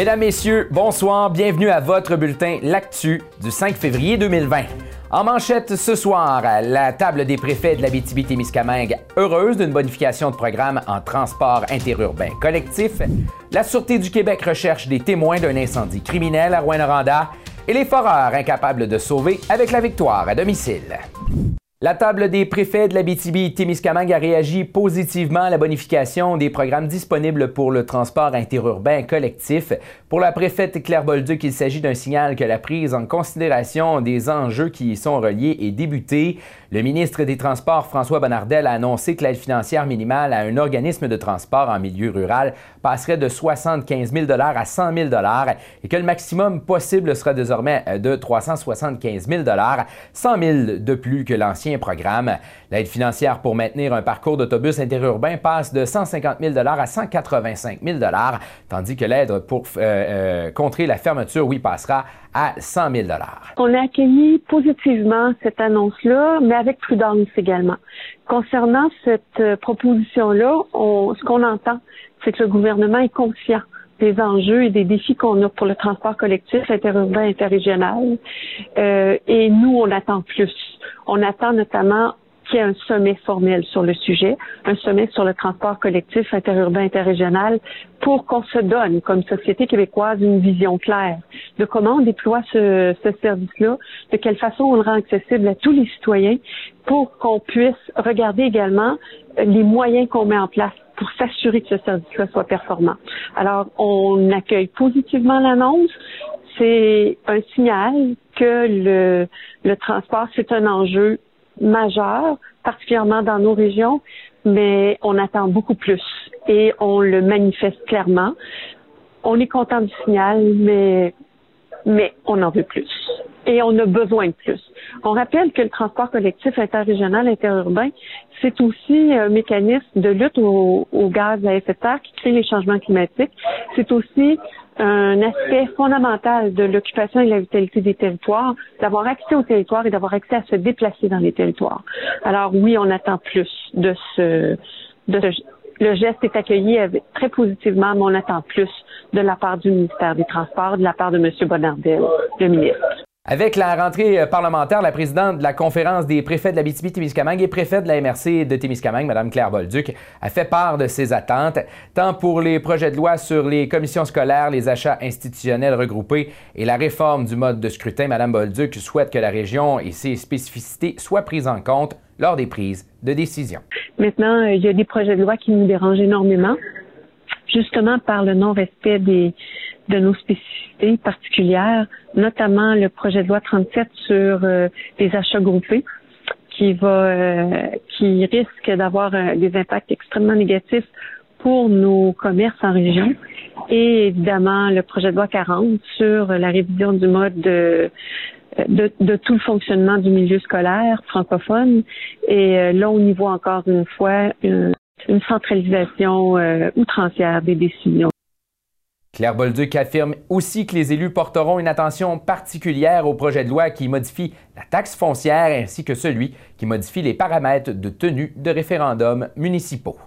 Mesdames, Messieurs, bonsoir, bienvenue à votre bulletin L'Actu du 5 février 2020. En manchette ce soir, la table des préfets de la BTB-Témiscamingue, heureuse d'une bonification de programme en transport interurbain collectif. La Sûreté du Québec recherche des témoins d'un incendie criminel à Rouyn-Noranda et les foreurs incapables de sauver avec la victoire à domicile. La table des préfets de la BTB-Témiscamingue a réagi positivement à la bonification des programmes disponibles pour le transport interurbain collectif. Pour la préfète Claire Bolduc, il s'agit d'un signal que la prise en considération des enjeux qui y sont reliés est débutée. Le ministre des Transports, François Bonnardel, a annoncé que l'aide financière minimale à un organisme de transport en milieu rural passerait de 75 000 à 100 000 et que le maximum possible sera désormais de 375 000 100 000 de plus que l'ancien programme. L'aide financière pour maintenir un parcours d'autobus interurbain passe de 150 000 à 185 000 tandis que l'aide pour euh, euh, contrer la fermeture, oui, passera à 100 000 On a accueilli positivement cette annonce-là, mais avec prudence également. Concernant cette euh, proposition-là, ce qu'on entend, c'est que le gouvernement est conscient des enjeux et des défis qu'on a pour le transport collectif interurbain interrégional. Euh, et nous, on attend plus. On attend notamment qu'il y ait un sommet formel sur le sujet, un sommet sur le transport collectif interurbain interrégional pour qu'on se donne comme société québécoise une vision claire de comment on déploie ce, ce service-là, de quelle façon on le rend accessible à tous les citoyens pour qu'on puisse regarder également les moyens qu'on met en place pour s'assurer que ce service-là soit performant. Alors, on accueille positivement l'annonce. C'est un signal que le, le transport, c'est un enjeu majeur, particulièrement dans nos régions, mais on attend beaucoup plus et on le manifeste clairement. On est content du signal, mais mais on en veut plus. Et on a besoin de plus. On rappelle que le transport collectif interrégional, interurbain, c'est aussi un mécanisme de lutte au, gaz à effet de serre qui crée les changements climatiques. C'est aussi un aspect fondamental de l'occupation et de la vitalité des territoires, d'avoir accès aux territoires et d'avoir accès à se déplacer dans les territoires. Alors oui, on attend plus de ce, de ce le geste est accueilli très positivement, mais on attend plus de la part du ministère des Transports, de la part de M. Bonnardel, le ministre. Avec la rentrée parlementaire, la présidente de la conférence des préfets de la BTB-Témiscamingue et préfet de la MRC de Témiscamingue, Mme Claire Bolduc, a fait part de ses attentes, tant pour les projets de loi sur les commissions scolaires, les achats institutionnels regroupés et la réforme du mode de scrutin. Mme Bolduc souhaite que la région et ses spécificités soient prises en compte lors des prises de décision. Maintenant, euh, il y a des projets de loi qui nous dérangent énormément, justement par le non-respect des de nos spécificités particulières, notamment le projet de loi 37 sur euh, les achats groupés qui va euh, qui risque d'avoir des impacts extrêmement négatifs pour nos commerces en région et évidemment le projet de loi 40 sur la révision du mode de de, de, tout le fonctionnement du milieu scolaire francophone. Et euh, là, on y voit encore une fois une, centralisation euh, outrancière des décisions. Claire Bolduc affirme aussi que les élus porteront une attention particulière au projet de loi qui modifie la taxe foncière ainsi que celui qui modifie les paramètres de tenue de référendums municipaux.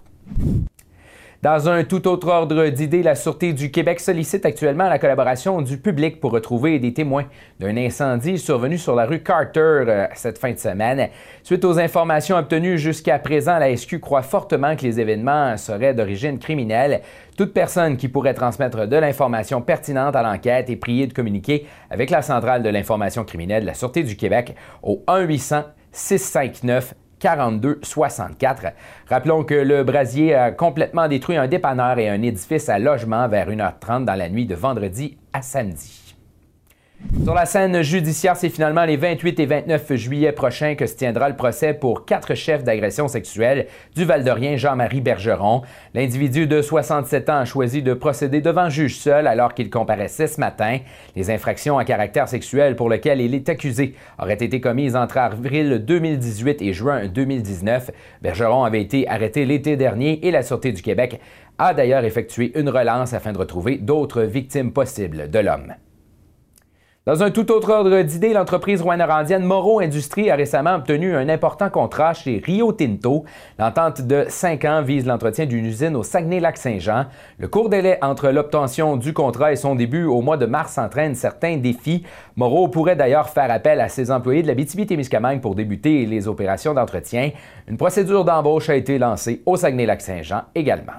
Dans un tout autre ordre d'idées, la Sûreté du Québec sollicite actuellement la collaboration du public pour retrouver des témoins d'un incendie survenu sur la rue Carter euh, cette fin de semaine. Suite aux informations obtenues jusqu'à présent, la SQ croit fortement que les événements seraient d'origine criminelle. Toute personne qui pourrait transmettre de l'information pertinente à l'enquête est priée de communiquer avec la centrale de l'information criminelle de la Sûreté du Québec au 1 800 659 42-64. Rappelons que le brasier a complètement détruit un dépanneur et un édifice à logement vers 1h30 dans la nuit de vendredi à samedi. Sur la scène judiciaire, c'est finalement les 28 et 29 juillet prochains que se tiendra le procès pour quatre chefs d'agression sexuelle du Val-d'Orien Jean-Marie Bergeron. L'individu de 67 ans a choisi de procéder devant juge seul alors qu'il comparaissait ce matin. Les infractions à caractère sexuel pour lesquelles il est accusé auraient été commises entre avril 2018 et juin 2019. Bergeron avait été arrêté l'été dernier et la Sûreté du Québec a d'ailleurs effectué une relance afin de retrouver d'autres victimes possibles de l'homme. Dans un tout autre ordre d'idées, l'entreprise rouyn-norandienne Moreau Industries a récemment obtenu un important contrat chez Rio Tinto. L'entente de cinq ans vise l'entretien d'une usine au Saguenay-Lac-Saint-Jean. Le court délai entre l'obtention du contrat et son début au mois de mars entraîne certains défis. Moreau pourrait d'ailleurs faire appel à ses employés de la BTB-Témiscamingue pour débuter les opérations d'entretien. Une procédure d'embauche a été lancée au Saguenay-Lac-Saint-Jean également.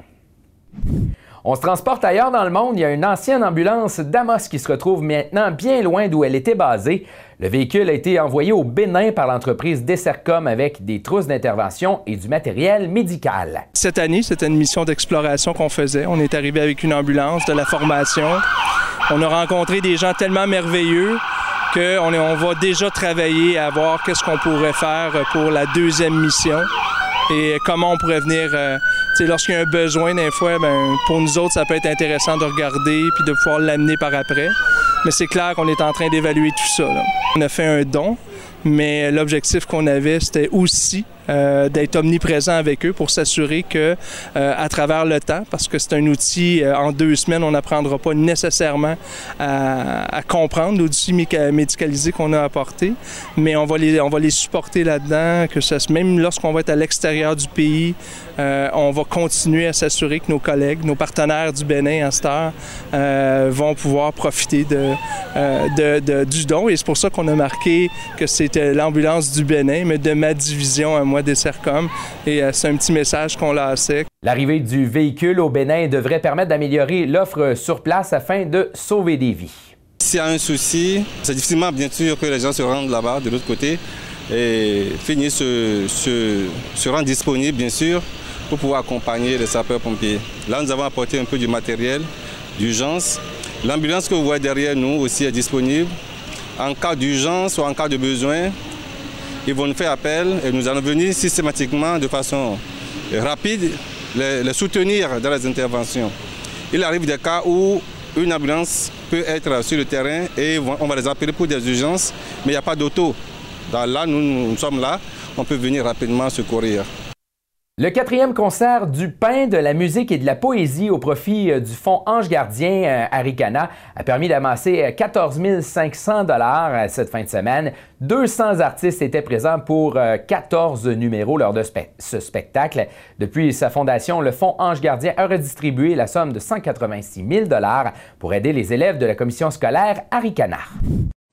On se transporte ailleurs dans le monde. Il y a une ancienne ambulance d'Amos qui se retrouve maintenant bien loin d'où elle était basée. Le véhicule a été envoyé au Bénin par l'entreprise Dessercom avec des trousses d'intervention et du matériel médical. Cette année, c'était une mission d'exploration qu'on faisait. On est arrivé avec une ambulance, de la formation. On a rencontré des gens tellement merveilleux qu'on on va déjà travailler à voir qu'est-ce qu'on pourrait faire pour la deuxième mission et comment on pourrait venir euh, lorsqu'il y a un besoin, des fois, ben, pour nous autres, ça peut être intéressant de regarder puis de pouvoir l'amener par après. Mais c'est clair qu'on est en train d'évaluer tout ça. On a fait un don, mais l'objectif qu'on avait, c'était aussi euh, d'être omniprésent avec eux pour s'assurer que euh, à travers le temps, parce que c'est un outil euh, en deux semaines, on n'apprendra pas nécessairement à, comprendre l'outil médicalisé qu'on a apporté, mais on va les, on va les supporter là-dedans, que ça, même lorsqu'on va être à l'extérieur du pays, on va continuer à s'assurer que nos collègues, nos partenaires du Bénin à cette heure, vont pouvoir profiter de, du don. Et c'est pour ça qu'on a marqué que c'était l'ambulance du Bénin, mais de ma division à moi des CERCOM. Et euh, c'est un petit message qu'on lançait. L'arrivée du véhicule au Bénin devrait permettre d'améliorer l'offre sur place afin de sauver des vies. S'il y a un souci, c'est difficilement bien sûr que les gens se rendent là-bas de l'autre côté et finissent se, se, se rendre disponibles bien sûr pour pouvoir accompagner les sapeurs-pompiers. Là, nous avons apporté un peu du matériel d'urgence. L'ambulance que vous voyez derrière nous aussi est disponible. En cas d'urgence ou en cas de besoin, ils vont nous faire appel et nous allons venir systématiquement de façon rapide les, soutenir dans les interventions. Il arrive des cas où une ambulance peut être sur le terrain et on va les appeler pour des urgences, mais il n'y a pas d'auto. Là, nous, sommes là, on peut venir rapidement secourir. Le quatrième concert du pain, de la musique et de la poésie au profit euh, du Fonds Ange Gardien euh, Aricana a permis d'amasser 14 euh, 500 dollars cette fin de semaine. 200 artistes étaient présents pour 14 numéros lors de ce spectacle. Depuis sa fondation, le Fonds Ange Gardien a redistribué la somme de 186 000 dollars pour aider les élèves de la commission scolaire Aricana.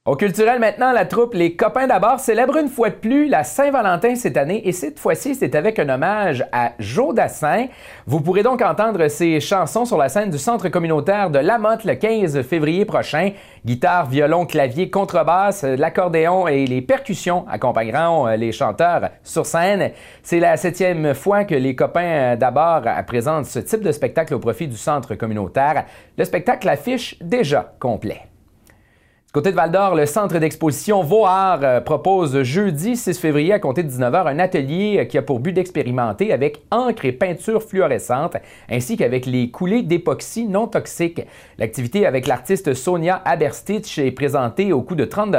Au culturel maintenant, la troupe Les Copains d'abord célèbre une fois de plus la Saint-Valentin cette année et cette fois-ci, c'est avec un hommage à Joe Dassin. Vous pourrez donc entendre ses chansons sur la scène du Centre communautaire de Lamotte le 15 février prochain. Guitare, violon, clavier, contrebasse, l'accordéon et les percussions accompagneront euh, les chanteurs sur scène. C'est la septième fois que Les Copains d'abord présentent ce type de spectacle au profit du Centre communautaire. Le spectacle affiche déjà complet. Côté de Val d'Or, le centre d'exposition Voar euh, propose jeudi 6 février à compter de 19h un atelier euh, qui a pour but d'expérimenter avec encre et peinture fluorescente ainsi qu'avec les coulées d'époxy non toxiques. L'activité avec l'artiste Sonia Aberstitch est présentée au coût de 30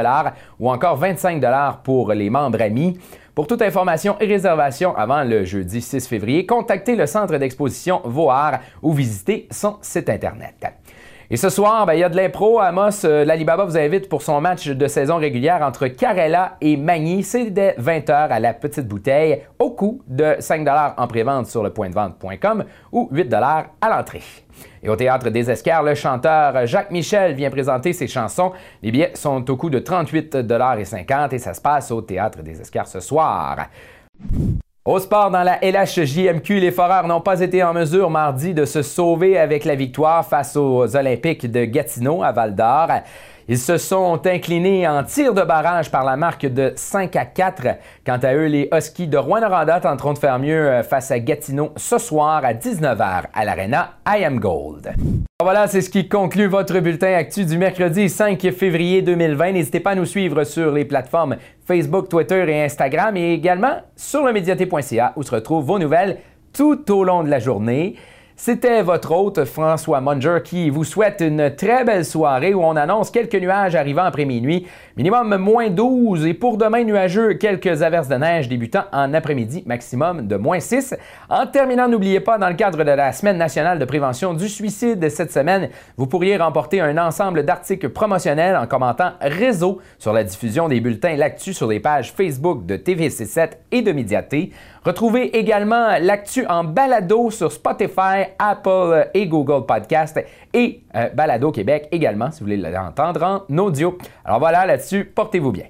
ou encore 25 pour les membres amis. Pour toute information et réservation avant le jeudi 6 février, contactez le centre d'exposition Voar ou visitez son site Internet. Et ce soir, ben, il y a de l'impro. Amos, euh, l'Alibaba vous invite pour son match de saison régulière entre Carella et Magny. C'est dès 20h à la petite bouteille au coût de 5 en prévente sur le point de vente.com ou 8 à l'entrée. Et au Théâtre des Escars, le chanteur Jacques Michel vient présenter ses chansons. Les billets sont au coût de 38,50 et ça se passe au Théâtre des Escars ce soir. Au sport, dans la LHJMQ, les Foreurs n'ont pas été en mesure mardi de se sauver avec la victoire face aux Olympiques de Gatineau à Val d'Or. Ils se sont inclinés en tir de barrage par la marque de 5 à 4. Quant à eux, les Huskies de Rouen-Noranda tenteront de faire mieux euh, face à Gatineau ce soir à 19h à l'Arena I Am Gold. Voilà, c'est ce qui conclut votre bulletin actu du mercredi 5 février 2020. N'hésitez pas à nous suivre sur les plateformes Facebook, Twitter et Instagram et également sur le médiaté.ca où se retrouvent vos nouvelles tout au long de la journée. C'était votre hôte François Munger qui vous souhaite une très belle soirée où on annonce quelques nuages arrivant après minuit, minimum moins 12 et pour demain nuageux, quelques averses de neige débutant en après-midi, maximum de moins 6. En terminant, n'oubliez pas, dans le cadre de la Semaine nationale de prévention du suicide cette semaine, vous pourriez remporter un ensemble d'articles promotionnels en commentant réseau sur la diffusion des bulletins L'actu sur les pages Facebook de TVC7 et de Médiaté. Retrouvez également l'actu en balado sur Spotify, Apple et Google Podcast et euh, Balado Québec également si vous voulez l'entendre en audio. Alors voilà, là-dessus, portez-vous bien.